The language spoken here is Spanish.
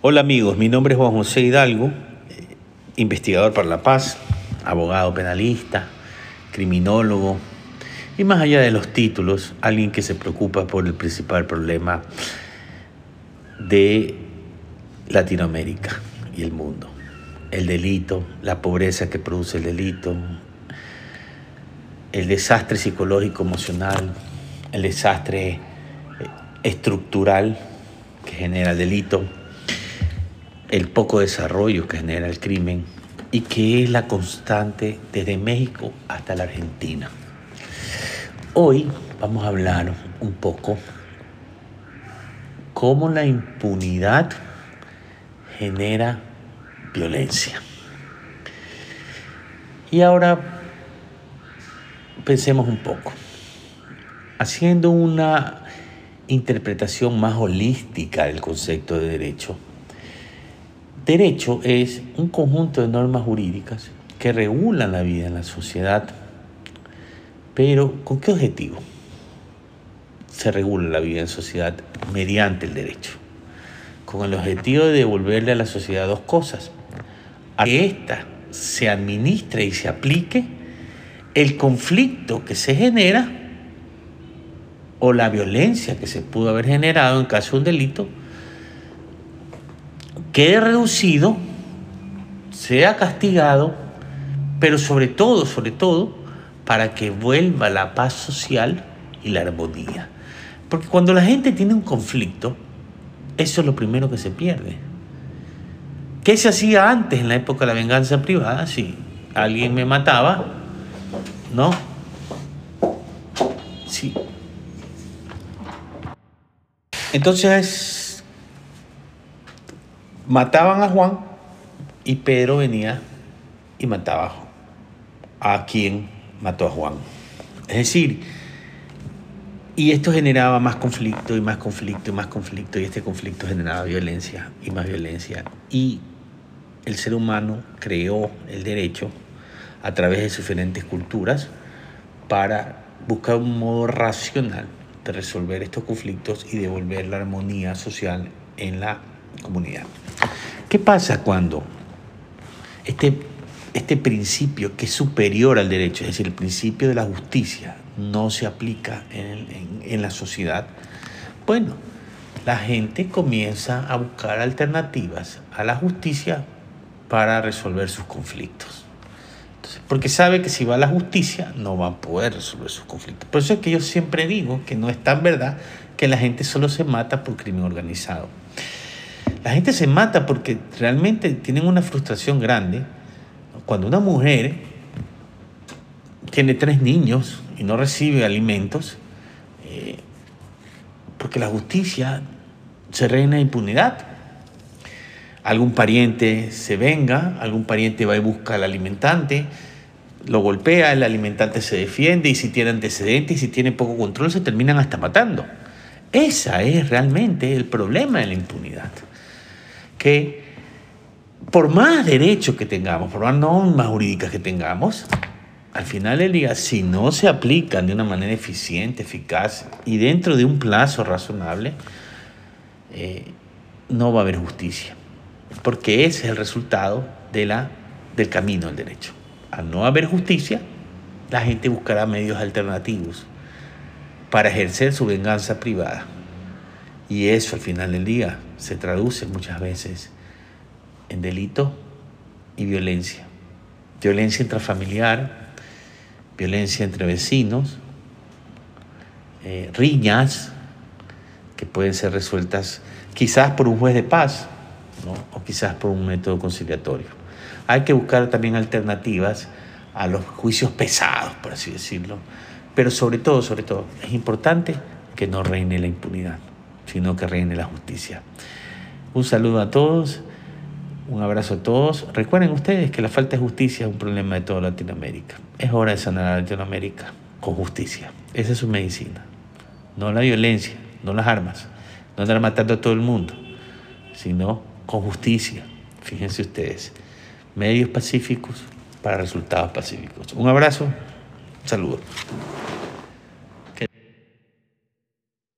Hola amigos, mi nombre es Juan José Hidalgo, eh, investigador para la paz, abogado penalista, criminólogo y más allá de los títulos, alguien que se preocupa por el principal problema de Latinoamérica y el mundo. El delito, la pobreza que produce el delito, el desastre psicológico emocional, el desastre eh, estructural que genera el delito el poco desarrollo que genera el crimen y que es la constante desde México hasta la Argentina. Hoy vamos a hablar un poco cómo la impunidad genera violencia. Y ahora pensemos un poco, haciendo una interpretación más holística del concepto de derecho Derecho es un conjunto de normas jurídicas que regulan la vida en la sociedad, pero ¿con qué objetivo? Se regula la vida en sociedad mediante el derecho, con el objetivo de devolverle a la sociedad dos cosas, a que ésta se administre y se aplique el conflicto que se genera o la violencia que se pudo haber generado en caso de un delito quede reducido, sea castigado, pero sobre todo, sobre todo, para que vuelva la paz social y la armonía. Porque cuando la gente tiene un conflicto, eso es lo primero que se pierde. ¿Qué se hacía antes en la época de la venganza privada? Si alguien me mataba, ¿no? Sí. Entonces mataban a Juan y Pedro venía y mataba a quien mató a Juan. Es decir, y esto generaba más conflicto y más conflicto y más conflicto y este conflicto generaba violencia y más violencia. Y el ser humano creó el derecho a través de diferentes culturas para buscar un modo racional de resolver estos conflictos y devolver la armonía social en la comunidad. ¿Qué pasa cuando este, este principio que es superior al derecho, es decir, el principio de la justicia, no se aplica en, en la sociedad? Bueno, la gente comienza a buscar alternativas a la justicia para resolver sus conflictos. Porque sabe que si va a la justicia no va a poder resolver sus conflictos. Por eso es que yo siempre digo que no es tan verdad que la gente solo se mata por crimen organizado. La gente se mata porque realmente tienen una frustración grande. Cuando una mujer tiene tres niños y no recibe alimentos, eh, porque la justicia se reina impunidad. Algún pariente se venga, algún pariente va y busca al alimentante, lo golpea, el alimentante se defiende y si tiene antecedentes y si tiene poco control se terminan hasta matando. Ese es realmente el problema de la impunidad que por más derechos que tengamos, por más normas jurídicas que tengamos, al final del día, si no se aplican de una manera eficiente, eficaz y dentro de un plazo razonable, eh, no va a haber justicia. Porque ese es el resultado de la, del camino del derecho. Al no haber justicia, la gente buscará medios alternativos para ejercer su venganza privada. Y eso al final del día se traduce muchas veces en delito y violencia. Violencia intrafamiliar, violencia entre vecinos, eh, riñas que pueden ser resueltas quizás por un juez de paz o quizás por un método conciliatorio. Hay que buscar también alternativas a los juicios pesados, por así decirlo, pero sobre todo, sobre todo, es importante que no reine la impunidad sino que reine la justicia. Un saludo a todos, un abrazo a todos. Recuerden ustedes que la falta de justicia es un problema de toda Latinoamérica. Es hora de sanar a Latinoamérica con justicia. Esa es su medicina. No la violencia, no las armas, no andar matando a todo el mundo, sino con justicia. Fíjense ustedes, medios pacíficos para resultados pacíficos. Un abrazo, saludos.